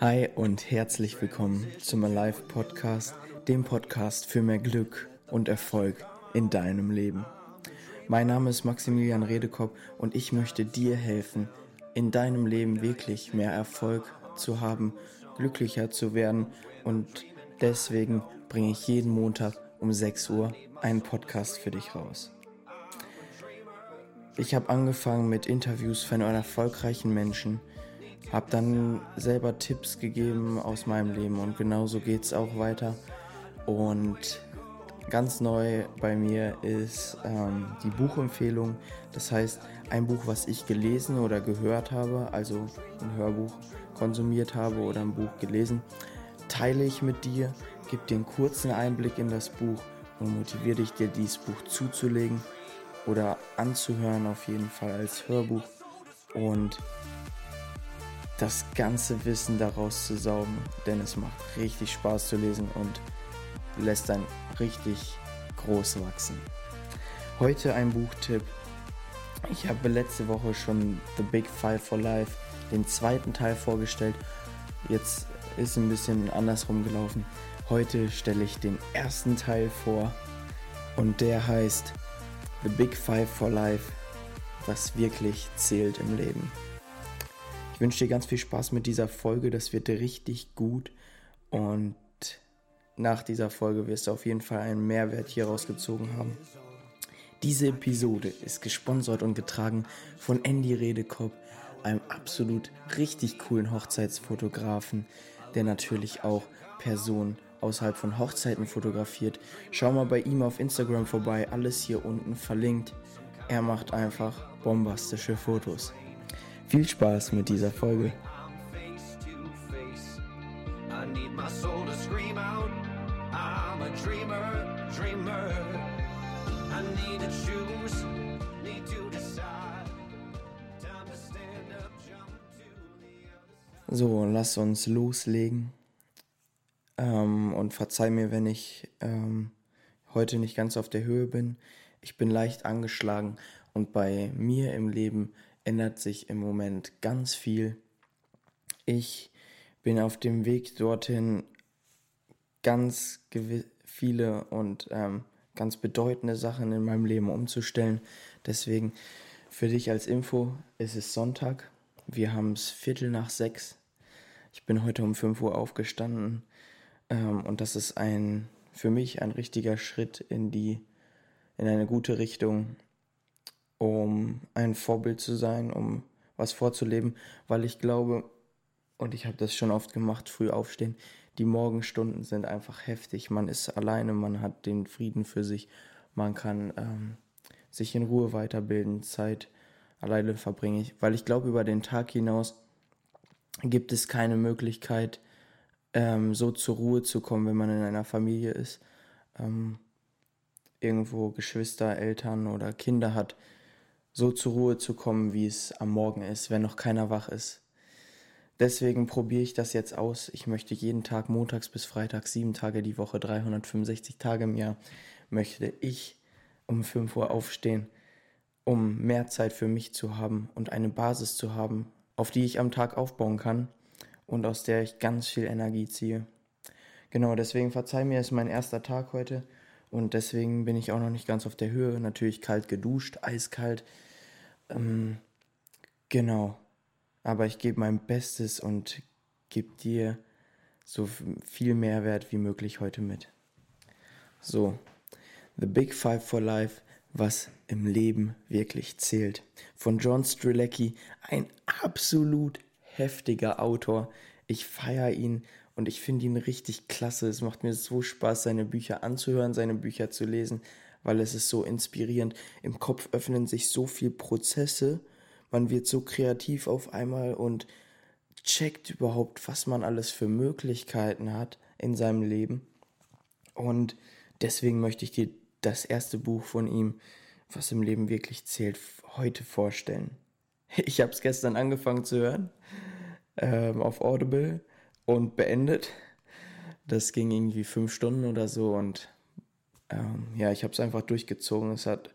Hi und herzlich willkommen zum Alive Podcast, dem Podcast für mehr Glück und Erfolg in deinem Leben. Mein Name ist Maximilian Redekopp und ich möchte dir helfen, in deinem Leben wirklich mehr Erfolg zu haben, glücklicher zu werden und deswegen bringe ich jeden Montag um 6 Uhr einen Podcast für dich raus. Ich habe angefangen mit Interviews von erfolgreichen Menschen, habe dann selber Tipps gegeben aus meinem Leben und genauso geht es auch weiter. Und ganz neu bei mir ist ähm, die Buchempfehlung. Das heißt, ein Buch, was ich gelesen oder gehört habe, also ein Hörbuch konsumiert habe oder ein Buch gelesen, teile ich mit dir, gebe dir einen kurzen Einblick in das Buch und motiviere dich, dir dieses Buch zuzulegen oder anzuhören, auf jeden Fall als Hörbuch und das ganze Wissen daraus zu saugen, denn es macht richtig Spaß zu lesen und lässt dann richtig groß wachsen. Heute ein Buchtipp. Ich habe letzte Woche schon The Big Five for Life, den zweiten Teil vorgestellt. Jetzt ist ein bisschen andersrum gelaufen. Heute stelle ich den ersten Teil vor und der heißt The Big Five for Life, was wirklich zählt im Leben. Ich wünsche dir ganz viel Spaß mit dieser Folge, das wird richtig gut und nach dieser Folge wirst du auf jeden Fall einen Mehrwert hier rausgezogen haben. Diese Episode ist gesponsert und getragen von Andy Redekopp, einem absolut richtig coolen Hochzeitsfotografen, der natürlich auch Personen außerhalb von Hochzeiten fotografiert. Schau mal bei ihm auf Instagram vorbei, alles hier unten verlinkt. Er macht einfach bombastische Fotos. Viel Spaß mit dieser Folge. So, lass uns loslegen. Ähm, und verzeih mir, wenn ich ähm, heute nicht ganz auf der Höhe bin. Ich bin leicht angeschlagen und bei mir im Leben ändert sich im Moment ganz viel. Ich bin auf dem Weg dorthin, ganz viele und ähm, ganz bedeutende Sachen in meinem Leben umzustellen. Deswegen für dich als Info, es ist Sonntag. Wir haben es Viertel nach sechs. Ich bin heute um 5 Uhr aufgestanden ähm, und das ist ein für mich ein richtiger Schritt in die in eine gute Richtung, um ein Vorbild zu sein, um was vorzuleben, weil ich glaube und ich habe das schon oft gemacht, früh aufstehen. Die Morgenstunden sind einfach heftig. Man ist alleine, man hat den Frieden für sich, man kann ähm, sich in Ruhe weiterbilden, Zeit alleine verbringe ich, weil ich glaube über den Tag hinaus gibt es keine Möglichkeit, ähm, so zur Ruhe zu kommen, wenn man in einer Familie ist, ähm, irgendwo Geschwister, Eltern oder Kinder hat, so zur Ruhe zu kommen, wie es am Morgen ist, wenn noch keiner wach ist. Deswegen probiere ich das jetzt aus. Ich möchte jeden Tag, montags bis freitags, sieben Tage die Woche, 365 Tage im Jahr, möchte ich um 5 Uhr aufstehen, um mehr Zeit für mich zu haben und eine Basis zu haben, auf die ich am Tag aufbauen kann und aus der ich ganz viel Energie ziehe. Genau, deswegen verzeih mir, es ist mein erster Tag heute und deswegen bin ich auch noch nicht ganz auf der Höhe. Natürlich kalt geduscht, eiskalt. Ähm, genau, aber ich gebe mein Bestes und gebe dir so viel Mehrwert wie möglich heute mit. So, The Big Five for Life, was im Leben wirklich zählt. Von John Strzelecki, ein absolut heftiger Autor. Ich feiere ihn und ich finde ihn richtig klasse. Es macht mir so Spaß, seine Bücher anzuhören, seine Bücher zu lesen, weil es ist so inspirierend. Im Kopf öffnen sich so viel Prozesse, man wird so kreativ auf einmal und checkt überhaupt, was man alles für Möglichkeiten hat in seinem Leben. Und deswegen möchte ich dir das erste Buch von ihm, was im Leben wirklich zählt, heute vorstellen. Ich habe es gestern angefangen zu hören ähm, auf Audible und beendet. Das ging irgendwie fünf Stunden oder so und ähm, ja, ich habe es einfach durchgezogen. Es hat,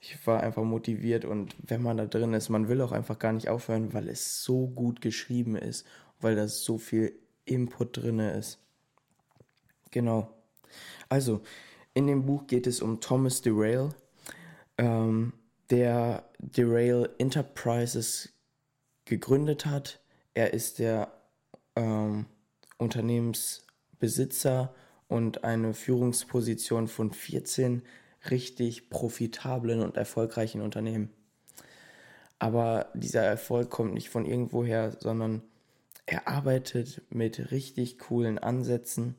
ich war einfach motiviert und wenn man da drin ist, man will auch einfach gar nicht aufhören, weil es so gut geschrieben ist, weil da so viel Input drin ist. Genau. Also, in dem Buch geht es um Thomas Derail, ähm, der Derail Enterprises gegründet hat. Er ist der ähm, Unternehmensbesitzer und eine Führungsposition von 14 richtig profitablen und erfolgreichen Unternehmen. Aber dieser Erfolg kommt nicht von irgendwoher, sondern er arbeitet mit richtig coolen Ansätzen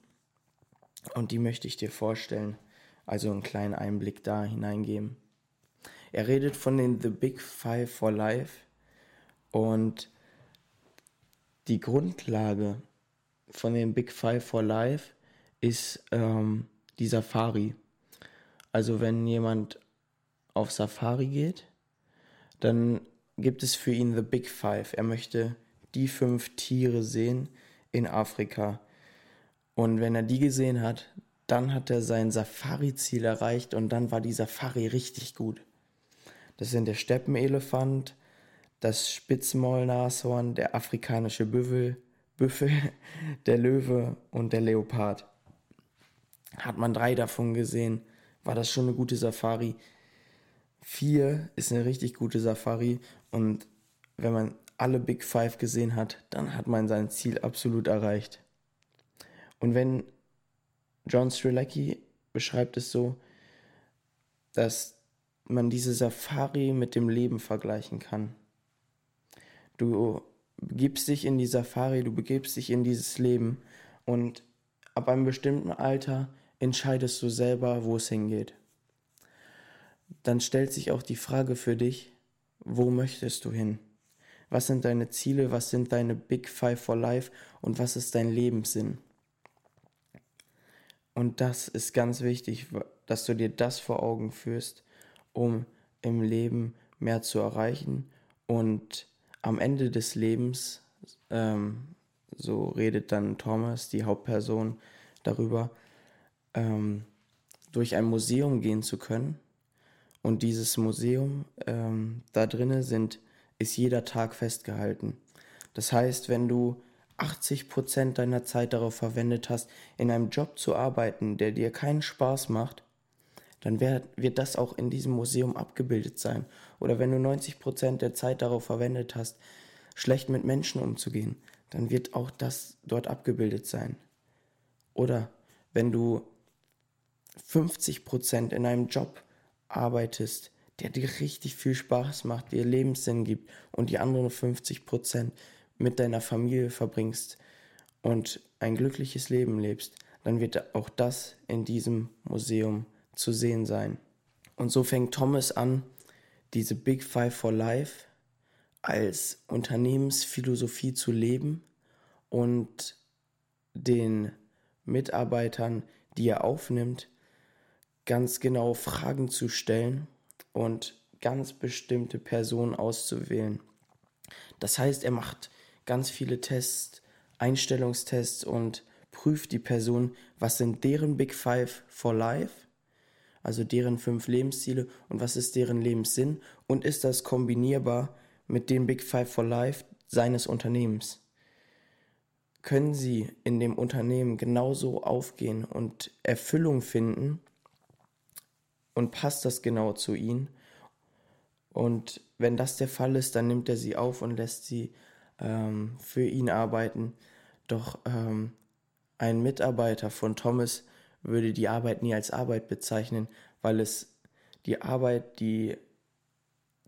und die möchte ich dir vorstellen. Also einen kleinen Einblick da hineingeben. Er redet von den The Big Five for Life und die Grundlage von den Big Five for Life ist ähm, die Safari. Also wenn jemand auf Safari geht, dann gibt es für ihn The Big Five. Er möchte die fünf Tiere sehen in Afrika. Und wenn er die gesehen hat, dann hat er sein Safari-Ziel erreicht und dann war die Safari richtig gut. Das sind der Steppenelefant, das Spitzmaulnashorn, der afrikanische Büffel, Büffel, der Löwe und der Leopard. Hat man drei davon gesehen, war das schon eine gute Safari. Vier ist eine richtig gute Safari und wenn man alle Big Five gesehen hat, dann hat man sein Ziel absolut erreicht. Und wenn John Strelacki beschreibt es so, dass man diese Safari mit dem Leben vergleichen kann. Du begibst dich in die Safari, du begibst dich in dieses Leben und ab einem bestimmten Alter entscheidest du selber, wo es hingeht. Dann stellt sich auch die Frage für dich, wo möchtest du hin? Was sind deine Ziele? Was sind deine Big Five for Life? Und was ist dein Lebenssinn? Und das ist ganz wichtig, dass du dir das vor Augen führst, um im Leben mehr zu erreichen und am Ende des Lebens, ähm, so redet dann Thomas, die Hauptperson, darüber, ähm, durch ein Museum gehen zu können. Und dieses Museum, ähm, da drinnen sind, ist jeder Tag festgehalten. Das heißt, wenn du 80 Prozent deiner Zeit darauf verwendet hast, in einem Job zu arbeiten, der dir keinen Spaß macht, dann wird, das auch in diesem Museum abgebildet sein. Oder wenn du 90 Prozent der Zeit darauf verwendet hast, schlecht mit Menschen umzugehen, dann wird auch das dort abgebildet sein. Oder wenn du 50 Prozent in einem Job arbeitest, der dir richtig viel Spaß macht, dir Lebenssinn gibt und die anderen 50 Prozent mit deiner Familie verbringst und ein glückliches Leben lebst, dann wird auch das in diesem Museum zu sehen sein. Und so fängt Thomas an, diese Big Five for Life als Unternehmensphilosophie zu leben und den Mitarbeitern, die er aufnimmt, ganz genau Fragen zu stellen und ganz bestimmte Personen auszuwählen. Das heißt, er macht ganz viele Tests, Einstellungstests und prüft die Person, was sind deren Big Five for Life, also deren fünf Lebensziele und was ist deren Lebenssinn und ist das kombinierbar mit den Big Five for Life seines Unternehmens. Können Sie in dem Unternehmen genauso aufgehen und Erfüllung finden und passt das genau zu Ihnen? Und wenn das der Fall ist, dann nimmt er sie auf und lässt sie ähm, für ihn arbeiten. Doch ähm, ein Mitarbeiter von Thomas würde die Arbeit nie als Arbeit bezeichnen, weil es die Arbeit, die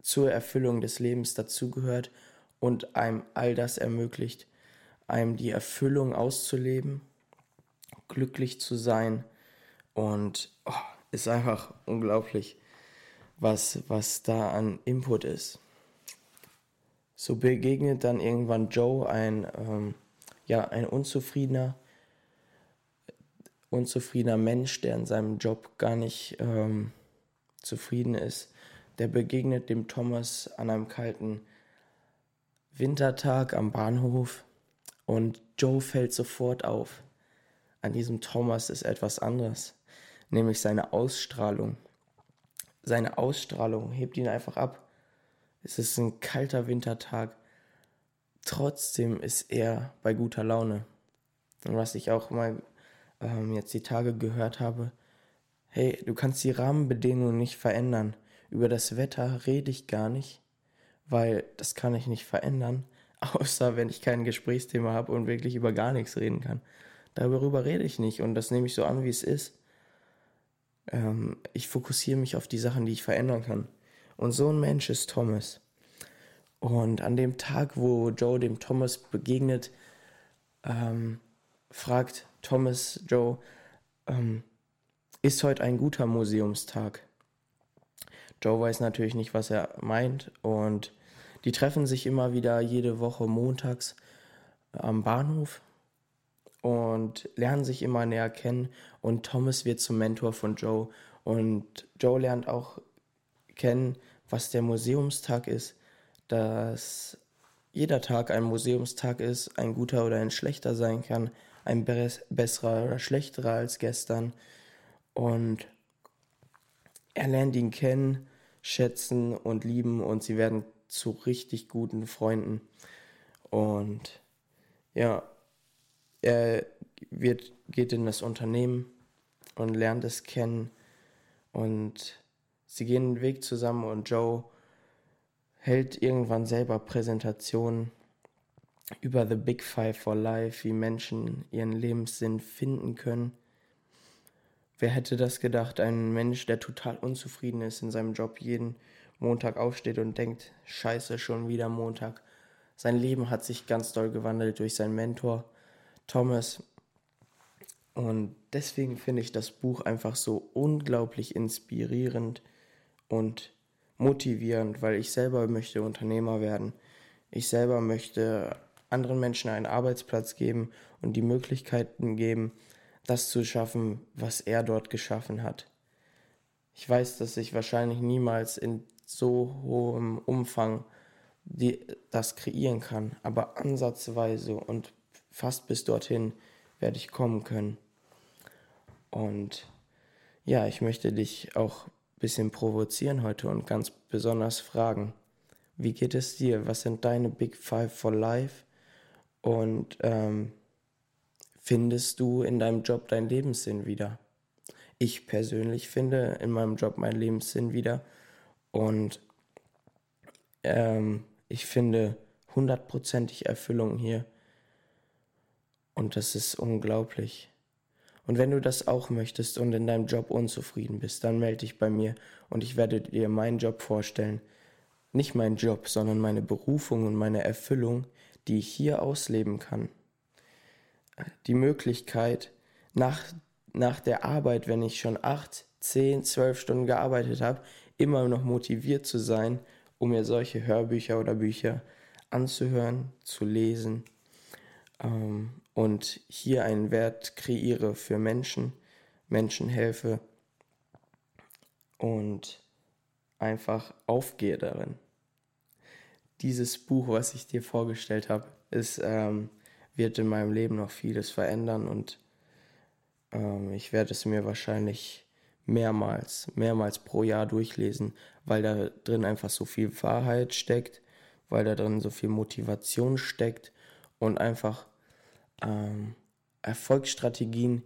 zur Erfüllung des Lebens dazugehört und einem all das ermöglicht, einem die Erfüllung auszuleben, glücklich zu sein und oh, ist einfach unglaublich, was, was da an Input ist. So begegnet dann irgendwann Joe ein, ähm, ja, ein unzufriedener, unzufriedener Mensch, der in seinem Job gar nicht ähm, zufrieden ist. Der begegnet dem Thomas an einem kalten Wintertag am Bahnhof und Joe fällt sofort auf. An diesem Thomas ist etwas anderes, nämlich seine Ausstrahlung, seine Ausstrahlung hebt ihn einfach ab. Es ist ein kalter Wintertag. Trotzdem ist er bei guter Laune. Und was ich auch mal ähm, jetzt die Tage gehört habe, hey, du kannst die Rahmenbedingungen nicht verändern. Über das Wetter rede ich gar nicht, weil das kann ich nicht verändern, außer wenn ich kein Gesprächsthema habe und wirklich über gar nichts reden kann. Darüber rede ich nicht und das nehme ich so an, wie es ist. Ähm, ich fokussiere mich auf die Sachen, die ich verändern kann. Und so ein Mensch ist Thomas. Und an dem Tag, wo Joe dem Thomas begegnet, ähm, fragt Thomas Joe, ähm, ist heute ein guter Museumstag? Joe weiß natürlich nicht, was er meint und die treffen sich immer wieder jede Woche montags am Bahnhof und lernen sich immer näher kennen und Thomas wird zum Mentor von Joe und Joe lernt auch kennen, was der Museumstag ist, dass jeder Tag ein Museumstag ist, ein guter oder ein schlechter sein kann, ein besserer oder schlechterer als gestern. Und er lernt ihn kennen, schätzen und lieben und sie werden zu richtig guten Freunden. Und ja, er wird, geht in das Unternehmen und lernt es kennen. Und sie gehen den Weg zusammen und Joe hält irgendwann selber Präsentationen über The Big Five for Life, wie Menschen ihren Lebenssinn finden können. Wer hätte das gedacht? Ein Mensch, der total unzufrieden ist in seinem Job, jeden Montag aufsteht und denkt, scheiße, schon wieder Montag. Sein Leben hat sich ganz doll gewandelt durch seinen Mentor Thomas. Und deswegen finde ich das Buch einfach so unglaublich inspirierend und motivierend, weil ich selber möchte Unternehmer werden. Ich selber möchte anderen Menschen einen Arbeitsplatz geben und die Möglichkeiten geben, das zu schaffen, was er dort geschaffen hat. Ich weiß, dass ich wahrscheinlich niemals in so hohem Umfang die, das kreieren kann, aber ansatzweise und fast bis dorthin werde ich kommen können. Und ja, ich möchte dich auch ein bisschen provozieren heute und ganz besonders fragen, wie geht es dir? Was sind deine Big Five for Life? Und ähm, findest du in deinem Job deinen Lebenssinn wieder? Ich persönlich finde in meinem Job meinen Lebenssinn wieder. Und ähm, ich finde hundertprozentig Erfüllung hier und das ist unglaublich. Und wenn du das auch möchtest und in deinem Job unzufrieden bist, dann melde dich bei mir und ich werde dir meinen Job vorstellen. Nicht meinen Job, sondern meine Berufung und meine Erfüllung, die ich hier ausleben kann. Die Möglichkeit, nach, nach der Arbeit, wenn ich schon acht, zehn, zwölf Stunden gearbeitet habe, immer noch motiviert zu sein, um mir solche Hörbücher oder Bücher anzuhören, zu lesen ähm, und hier einen Wert kreiere für Menschen, Menschen helfe und einfach aufgehe darin. Dieses Buch, was ich dir vorgestellt habe, ist, ähm, wird in meinem Leben noch vieles verändern und ähm, ich werde es mir wahrscheinlich mehrmals, mehrmals pro Jahr durchlesen, weil da drin einfach so viel Wahrheit steckt, weil da drin so viel Motivation steckt und einfach ähm, Erfolgsstrategien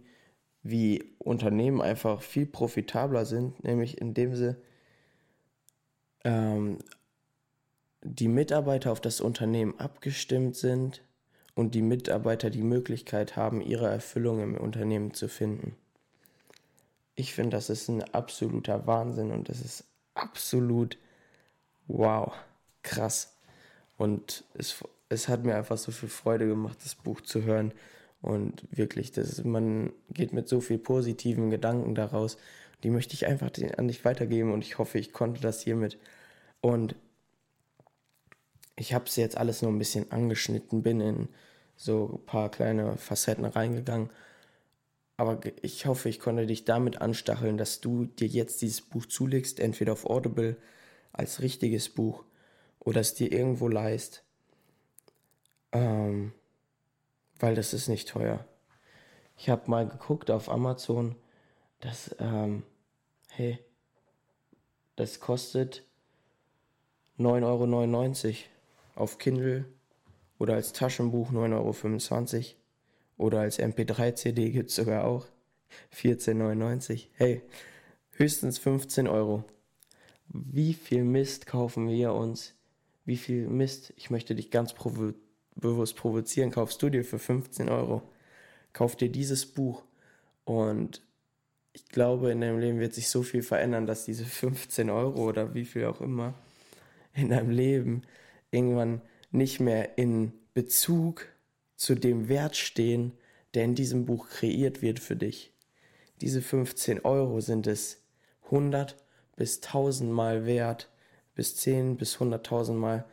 wie Unternehmen einfach viel profitabler sind, nämlich indem sie ähm, die Mitarbeiter auf das Unternehmen abgestimmt sind und die Mitarbeiter die Möglichkeit haben, ihre Erfüllung im Unternehmen zu finden. Ich finde, das ist ein absoluter Wahnsinn und das ist absolut wow, krass. Und es es hat mir einfach so viel Freude gemacht, das Buch zu hören. Und wirklich, das ist, man geht mit so viel positiven Gedanken daraus. Die möchte ich einfach an dich weitergeben und ich hoffe, ich konnte das hiermit. Und ich habe es jetzt alles nur ein bisschen angeschnitten, bin in so ein paar kleine Facetten reingegangen. Aber ich hoffe, ich konnte dich damit anstacheln, dass du dir jetzt dieses Buch zulegst, entweder auf Audible als richtiges Buch oder es dir irgendwo leist ähm, weil das ist nicht teuer. Ich habe mal geguckt auf Amazon, dass, ähm, hey, Das kostet 9,99 Euro auf Kindle oder als Taschenbuch 9,25 Euro oder als MP3-CD gibt es sogar auch 14,99 Euro. Hey, höchstens 15 Euro. Wie viel Mist kaufen wir uns? Wie viel Mist, ich möchte dich ganz provo bewusst provozieren, kaufst du dir für 15 Euro? Kauf dir dieses Buch und ich glaube, in deinem Leben wird sich so viel verändern, dass diese 15 Euro oder wie viel auch immer in deinem Leben irgendwann nicht mehr in Bezug zu dem Wert stehen, der in diesem Buch kreiert wird für dich. Diese 15 Euro sind es 100 bis 1000 Mal wert, bis 10 bis 100.000 Mal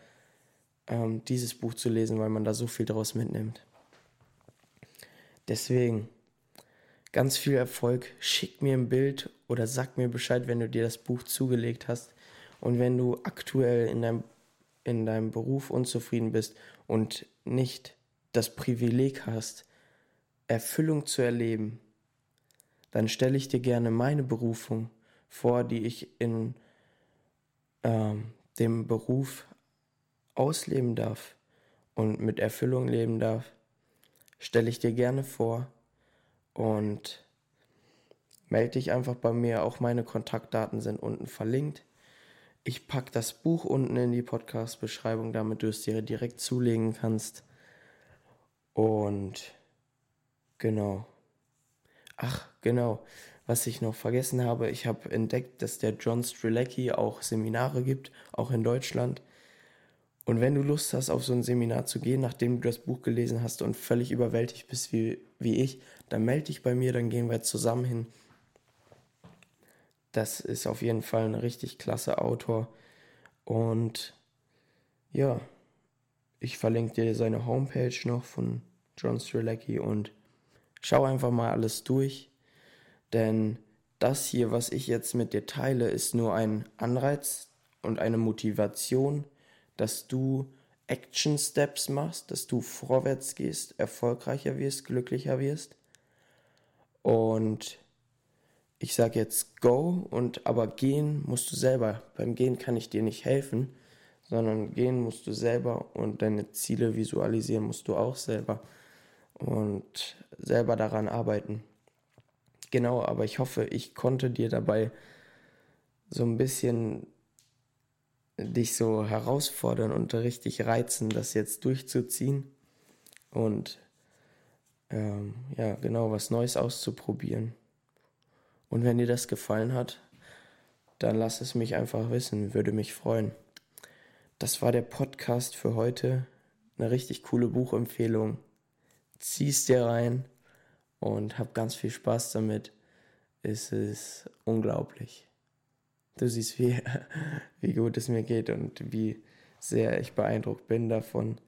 ähm, dieses Buch zu lesen, weil man da so viel draus mitnimmt. Deswegen ganz viel Erfolg. Schick mir ein Bild oder sag mir Bescheid, wenn du dir das Buch zugelegt hast. Und wenn du aktuell in deinem, in deinem Beruf unzufrieden bist und nicht das Privileg hast, Erfüllung zu erleben, dann stelle ich dir gerne meine Berufung vor, die ich in ähm, dem Beruf ausleben darf und mit Erfüllung leben darf, stelle ich dir gerne vor und melde dich einfach bei mir. Auch meine Kontaktdaten sind unten verlinkt. Ich packe das Buch unten in die Podcast-Beschreibung, damit du es dir direkt zulegen kannst. Und genau. Ach, genau. Was ich noch vergessen habe, ich habe entdeckt, dass der John Strilecki auch Seminare gibt, auch in Deutschland. Und wenn du Lust hast, auf so ein Seminar zu gehen, nachdem du das Buch gelesen hast und völlig überwältigt bist wie, wie ich, dann melde dich bei mir, dann gehen wir zusammen hin. Das ist auf jeden Fall ein richtig klasse Autor. Und ja, ich verlinke dir seine Homepage noch von John Strilecki und schau einfach mal alles durch. Denn das hier, was ich jetzt mit dir teile, ist nur ein Anreiz und eine Motivation dass du Action Steps machst, dass du vorwärts gehst, erfolgreicher wirst, glücklicher wirst. Und ich sage jetzt go und aber gehen musst du selber. Beim Gehen kann ich dir nicht helfen, sondern gehen musst du selber und deine Ziele visualisieren musst du auch selber und selber daran arbeiten. Genau, aber ich hoffe, ich konnte dir dabei so ein bisschen dich so herausfordern und richtig reizen, das jetzt durchzuziehen und ähm, ja, genau was Neues auszuprobieren. Und wenn dir das gefallen hat, dann lass es mich einfach wissen, würde mich freuen. Das war der Podcast für heute. Eine richtig coole Buchempfehlung. Zieh's dir rein und hab ganz viel Spaß damit. Es ist unglaublich. Du siehst, wie, wie gut es mir geht und wie sehr ich beeindruckt bin davon.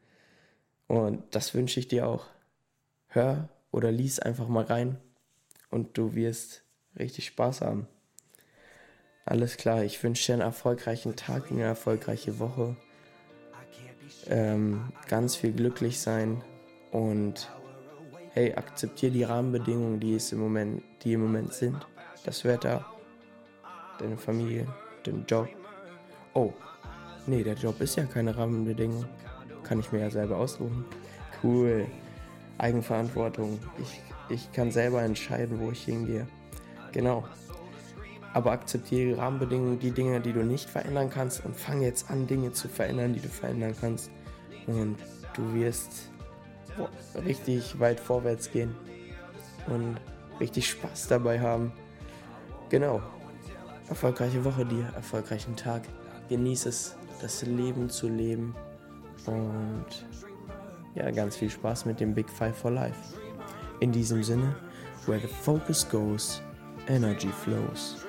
Und das wünsche ich dir auch. Hör oder lies einfach mal rein und du wirst richtig Spaß haben. Alles klar, ich wünsche dir einen erfolgreichen Tag, eine erfolgreiche Woche. Ähm, ganz viel glücklich sein und hey, akzeptiere die Rahmenbedingungen, die es im Moment, die im Moment sind. Das Wetter, deine Familie, den Job. Oh, nee, der Job ist ja keine Rahmenbedingung. Kann ich mir ja selber aussuchen. Cool. Eigenverantwortung. Ich, ich kann selber entscheiden, wo ich hingehe. Genau. Aber akzeptiere Rahmenbedingungen, die Dinge, die du nicht verändern kannst und fang jetzt an, Dinge zu verändern, die du verändern kannst. Und du wirst richtig weit vorwärts gehen und richtig Spaß dabei haben. Genau erfolgreiche Woche dir, erfolgreichen Tag. Genieß es, das Leben zu leben und ja, ganz viel Spaß mit dem Big Five for Life. In diesem Sinne, where the focus goes, energy flows.